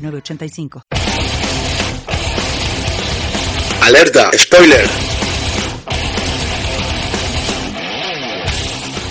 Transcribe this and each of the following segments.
985. Alerta, spoiler.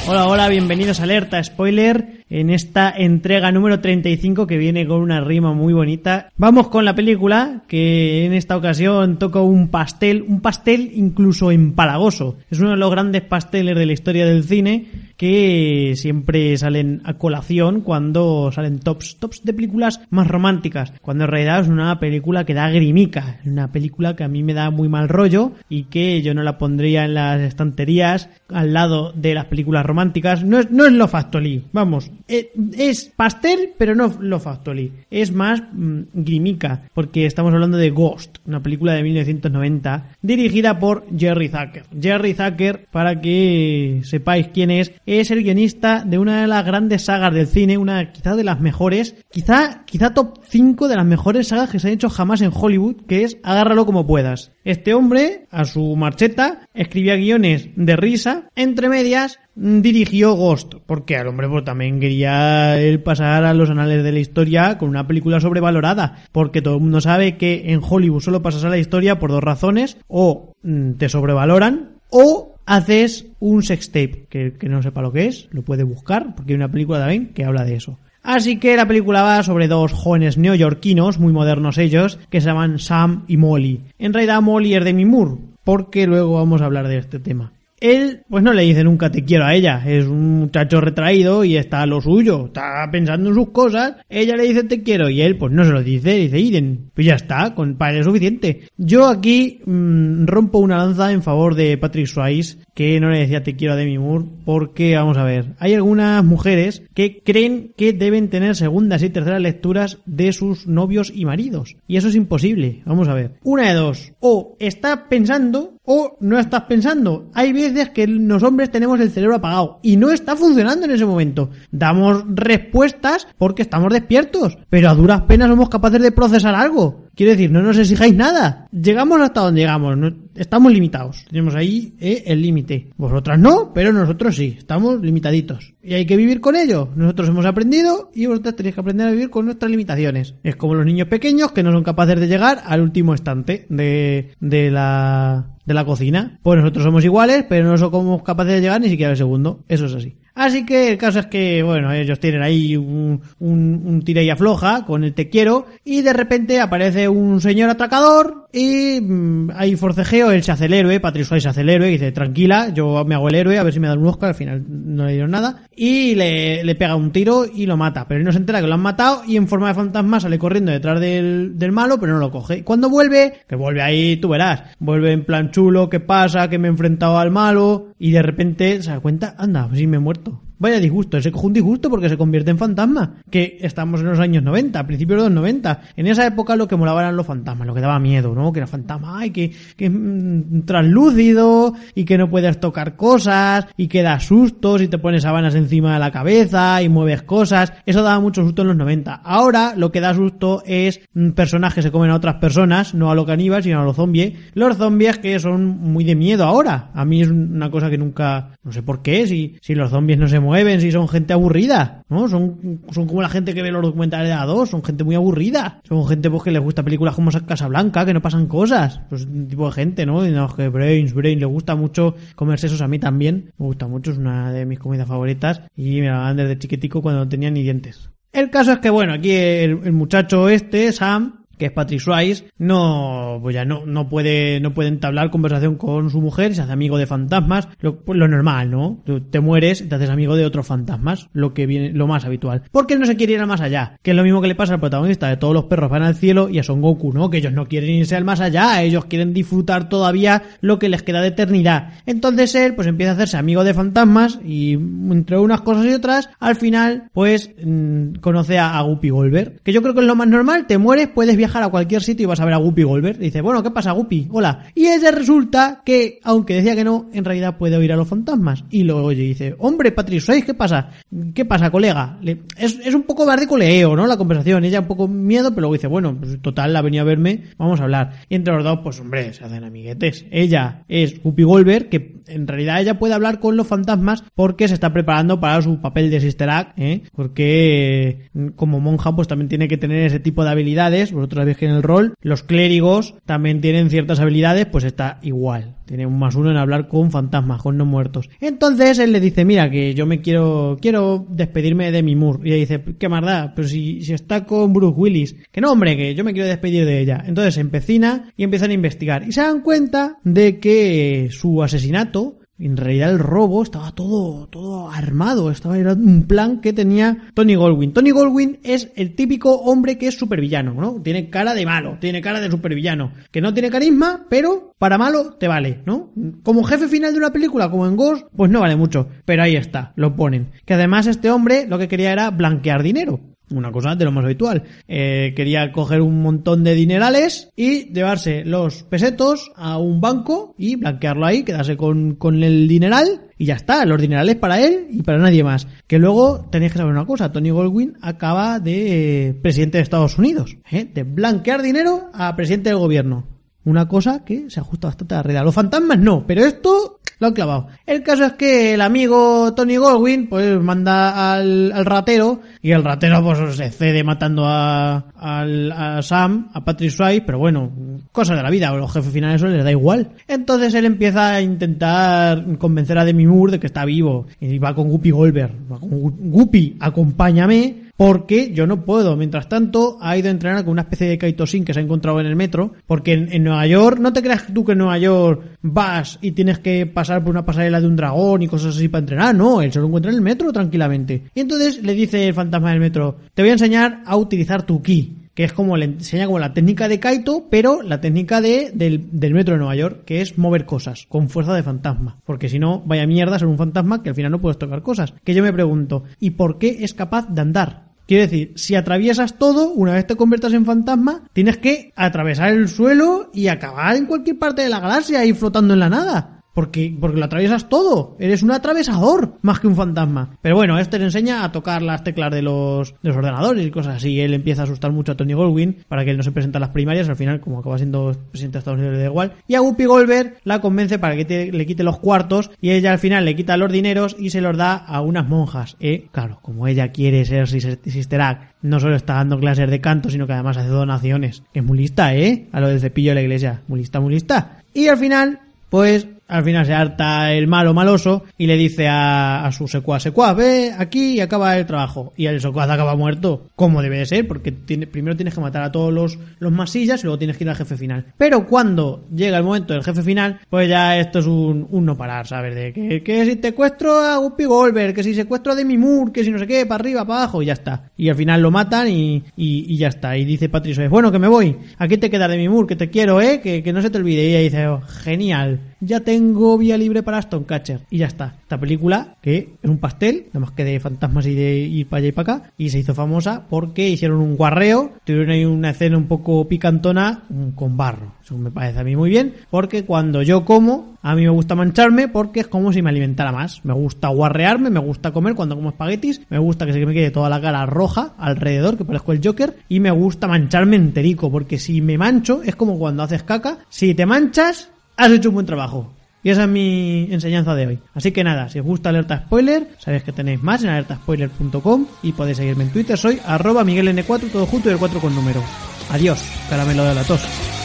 Hola, hola, bienvenidos a Alerta Spoiler en esta entrega número 35 que viene con una rima muy bonita. Vamos con la película que en esta ocasión toca un pastel, un pastel incluso empalagoso. Es uno de los grandes pasteles de la historia del cine que siempre salen a colación cuando salen tops, tops de películas más románticas, cuando en realidad es una película que da grimica, una película que a mí me da muy mal rollo y que yo no la pondría en las estanterías al lado de las películas románticas. No es, no es lo factolí, vamos, es pastel, pero no lo factolí. Es más mm, grimica, porque estamos hablando de Ghost, una película de 1990 dirigida por Jerry Zucker. Jerry Zucker, para que sepáis quién es, es el guionista de una de las grandes sagas del cine, una quizá de las mejores, quizá, quizá top 5 de las mejores sagas que se han hecho jamás en Hollywood, que es Agárralo como puedas. Este hombre, a su marcheta, escribía guiones de risa, entre medias, dirigió Ghost, porque al hombre pues, también quería él pasar a los anales de la historia con una película sobrevalorada, porque todo el mundo sabe que en Hollywood solo pasas a la historia por dos razones, o mm, te sobrevaloran, o haces un sextape, que, que no sepa lo que es, lo puede buscar, porque hay una película también que habla de eso. Así que la película va sobre dos jóvenes neoyorquinos, muy modernos ellos, que se llaman Sam y Molly. En realidad Molly es de Moore, porque luego vamos a hablar de este tema. Él, pues no le dice nunca te quiero a ella. Es un muchacho retraído y está a lo suyo. Está pensando en sus cosas. Ella le dice te quiero y él, pues no se lo dice. Dice Iden. Pues ya está, con para es suficiente. Yo aquí mmm, rompo una lanza en favor de Patrick Swayze, que no le decía te quiero a Demi Moore, porque vamos a ver. Hay algunas mujeres que creen que deben tener segundas y terceras lecturas de sus novios y maridos. Y eso es imposible. Vamos a ver. Una de dos. O está pensando o no estás pensando. Hay veces que los hombres tenemos el cerebro apagado y no está funcionando en ese momento. Damos respuestas porque estamos despiertos, pero a duras penas somos capaces de procesar algo. Quiero decir, no nos exijáis nada. Llegamos hasta donde llegamos. Estamos limitados. Tenemos ahí eh, el límite. Vosotras no, pero nosotros sí. Estamos limitaditos. Y hay que vivir con ello. Nosotros hemos aprendido y vosotras tenéis que aprender a vivir con nuestras limitaciones. Es como los niños pequeños que no son capaces de llegar al último estante de, de la de la cocina. Pues nosotros somos iguales, pero no somos capaces de llegar ni siquiera al segundo. Eso es así. Así que el caso es que, bueno, ellos tienen ahí un, un, un y afloja con el te quiero y de repente aparece un señor atracador y mmm, hay forcejeo, él se hace el héroe, Patrick se hace el héroe y dice, tranquila, yo me hago el héroe, a ver si me dan un Oscar, al final no le dieron nada y le, le pega un tiro y lo mata, pero él no se entera que lo han matado y en forma de fantasma sale corriendo detrás del, del malo, pero no lo coge. Y cuando vuelve, que vuelve ahí, tú verás, vuelve en plan chulo, ¿qué pasa? Que me he enfrentado al malo y de repente se da cuenta, anda, pues sí me he muerto. mundo. Vaya disgusto, ese un disgusto porque se convierte en fantasma. Que estamos en los años 90, a principios de los 90. En esa época lo que molaba eran los fantasmas, lo que daba miedo, ¿no? Que era fantasma, ay, que, que mm, translúcido y que no puedes tocar cosas y que da sustos y te pones sábanas encima de la cabeza y mueves cosas. Eso daba mucho susto en los 90. Ahora lo que da susto es mm, personas que se comen a otras personas, no a los caníbales, sino a los zombies. Los zombies que son muy de miedo ahora. A mí es una cosa que nunca, no sé por qué, si, si los zombies no se mueven, si son gente aburrida, ¿no? Son, son como la gente que ve los documentales de A2, son gente muy aburrida. Son gente pues que les gusta películas como Casablanca, que no pasan cosas. Pues un tipo de gente, ¿no? Y no, que Brains, Brain, le gusta mucho comerse esos a mí también. Me gusta mucho, es una de mis comidas favoritas. Y me la daban desde chiquitico cuando no tenía ni dientes. El caso es que, bueno, aquí el, el muchacho este, Sam, que es Patrick Swayze, no, pues ya no, no puede, no puede entablar conversación con su mujer, se hace amigo de fantasmas, lo, pues lo normal, ¿no? Te mueres, te haces amigo de otros fantasmas, lo que viene, lo más habitual. Porque no se quiere ir al más allá, que es lo mismo que le pasa al protagonista de todos los perros van al cielo y a Son Goku, ¿no? Que ellos no quieren irse al más allá, ellos quieren disfrutar todavía lo que les queda de eternidad. Entonces él, pues empieza a hacerse amigo de fantasmas y entre unas cosas y otras, al final, pues mm, conoce a, Guppy Goldberg, que yo creo que es lo más normal, te mueres, puedes viajar a cualquier sitio y vas a ver a Guppy Goldberg. Dice, bueno, ¿qué pasa, Guppy? Hola. Y ella resulta que, aunque decía que no, en realidad puede oír a los fantasmas. Y lo oye dice, hombre, Patrick Swayze, ¿qué pasa? ¿Qué pasa, colega? Le- es, es un poco más de coleo, ¿no? La conversación. Ella un poco miedo, pero luego dice, bueno, pues total, la venía a verme, vamos a hablar. Y entre los dos, pues hombre, se hacen amiguetes. Ella es Guppy Goldberg, que en realidad ella puede hablar con los fantasmas porque se está preparando para su papel de Sister Act, ¿eh? Porque eh, como monja, pues también tiene que tener ese tipo de habilidades. Vosotros que en el rol, los clérigos también tienen ciertas habilidades, pues está igual. Tiene un más uno en hablar con fantasmas, con no muertos. Entonces él le dice, mira, que yo me quiero, quiero despedirme de mi Moore. Y ella dice, qué más da, pero si, si está con Bruce Willis. Que no, hombre, que yo me quiero despedir de ella. Entonces empecina y empiezan a investigar. Y se dan cuenta de que su asesinato en realidad el robo estaba todo, todo armado, estaba era un plan que tenía Tony Goldwyn. Tony Goldwyn es el típico hombre que es supervillano, ¿no? Tiene cara de malo, tiene cara de supervillano, que no tiene carisma, pero para malo te vale, ¿no? Como jefe final de una película, como en Ghost, pues no vale mucho, pero ahí está, lo ponen. Que además este hombre lo que quería era blanquear dinero. Una cosa de lo más habitual. Eh, quería coger un montón de dinerales y llevarse los pesetos a un banco y blanquearlo ahí, quedarse con, con el dineral y ya está. Los dinerales para él y para nadie más. Que luego tenéis que saber una cosa. Tony Goldwyn acaba de presidente de Estados Unidos. ¿eh? De blanquear dinero a presidente del gobierno. Una cosa que se ajusta bastante a la realidad. Los fantasmas no, pero esto lo han clavado. El caso es que el amigo Tony Goldwyn pues manda al, al ratero y el ratero pues se cede matando a, al- a Sam, a Patrick Swayze, pero bueno, cosas de la vida, a los jefes finales les da igual. Entonces él empieza a intentar convencer a Demi Moore de que está vivo y va con Guppy Goldberg. Va con Gu- Guppy, acompáñame porque yo no puedo. Mientras tanto, ha ido a entrenar con una especie de Kaitosin que se ha encontrado en el metro. Porque en, Nueva York, no te creas tú que en Nueva York vas y tienes que pasar por una pasarela de un dragón y cosas así para entrenar. No, él se lo encuentra en el metro tranquilamente. Y entonces le dice el fantasma del metro, te voy a enseñar a utilizar tu ki. Que es como le enseña como la técnica de Kaito, pero la técnica de, del, del metro de Nueva York, que es mover cosas con fuerza de fantasma. Porque si no, vaya mierda ser un fantasma que al final no puedes tocar cosas. Que yo me pregunto, ¿y por qué es capaz de andar? Quiero decir, si atraviesas todo, una vez te conviertas en fantasma, tienes que atravesar el suelo y acabar en cualquier parte de la galaxia y flotando en la nada. Porque, porque lo atraviesas todo. Eres un atravesador más que un fantasma. Pero bueno, este le enseña a tocar las teclas de los, de los ordenadores y cosas así. Él empieza a asustar mucho a Tony Goldwyn para que él no se presente a las primarias. Al final, como acaba siendo presidente de Estados Unidos, le da igual. Y a Whoopi Goldberg la convence para que le quite los cuartos. Y ella al final le quita los dineros y se los da a unas monjas. Eh, claro, como ella quiere ser Sis- Sister Act, no solo está dando clases de canto, sino que además hace donaciones. Es muy lista, ¿eh? A lo del cepillo de la iglesia. Muy lista, muy lista. Y al final, pues al final se harta el malo maloso y le dice a, a su secuaz, secuaz, ve aquí y acaba el trabajo. Y el secuaz acaba muerto, como debe de ser, porque tiene, primero tienes que matar a todos los, los masillas y luego tienes que ir al jefe final. Pero cuando llega el momento del jefe final, pues ya esto es un, un no parar, ¿sabes? De que, que si secuestro a Guppy Goldberg, que si secuestro a Demi que si no sé qué, para arriba, para abajo, y ya está. Y al final lo matan y, y, y ya está. Y dice Swayze, bueno, que me voy. Aquí te quedas Demi Moore, que te quiero, ¿eh? Que, que no se te olvide. Y ella dice, oh, genial. Ya tengo vía libre para Aston Catcher. Y ya está. Esta película, que es un pastel, nada más que de fantasmas y de ir para allá y para acá, y se hizo famosa porque hicieron un guarreo, tuvieron ahí una escena un poco picantona con barro. Eso me parece a mí muy bien, porque cuando yo como, a mí me gusta mancharme porque es como si me alimentara más. Me gusta guarrearme, me gusta comer cuando como espaguetis, me gusta que se me quede toda la cara roja alrededor, que parezco el Joker, y me gusta mancharme enterico, porque si me mancho, es como cuando haces caca, si te manchas, has hecho un buen trabajo. Y esa es mi enseñanza de hoy. Así que nada, si os gusta Alerta Spoiler, sabéis que tenéis más en alertaspoiler.com y podéis seguirme en Twitter. Soy arroba migueln4, todo junto y el 4 con número. Adiós, caramelo de la tos.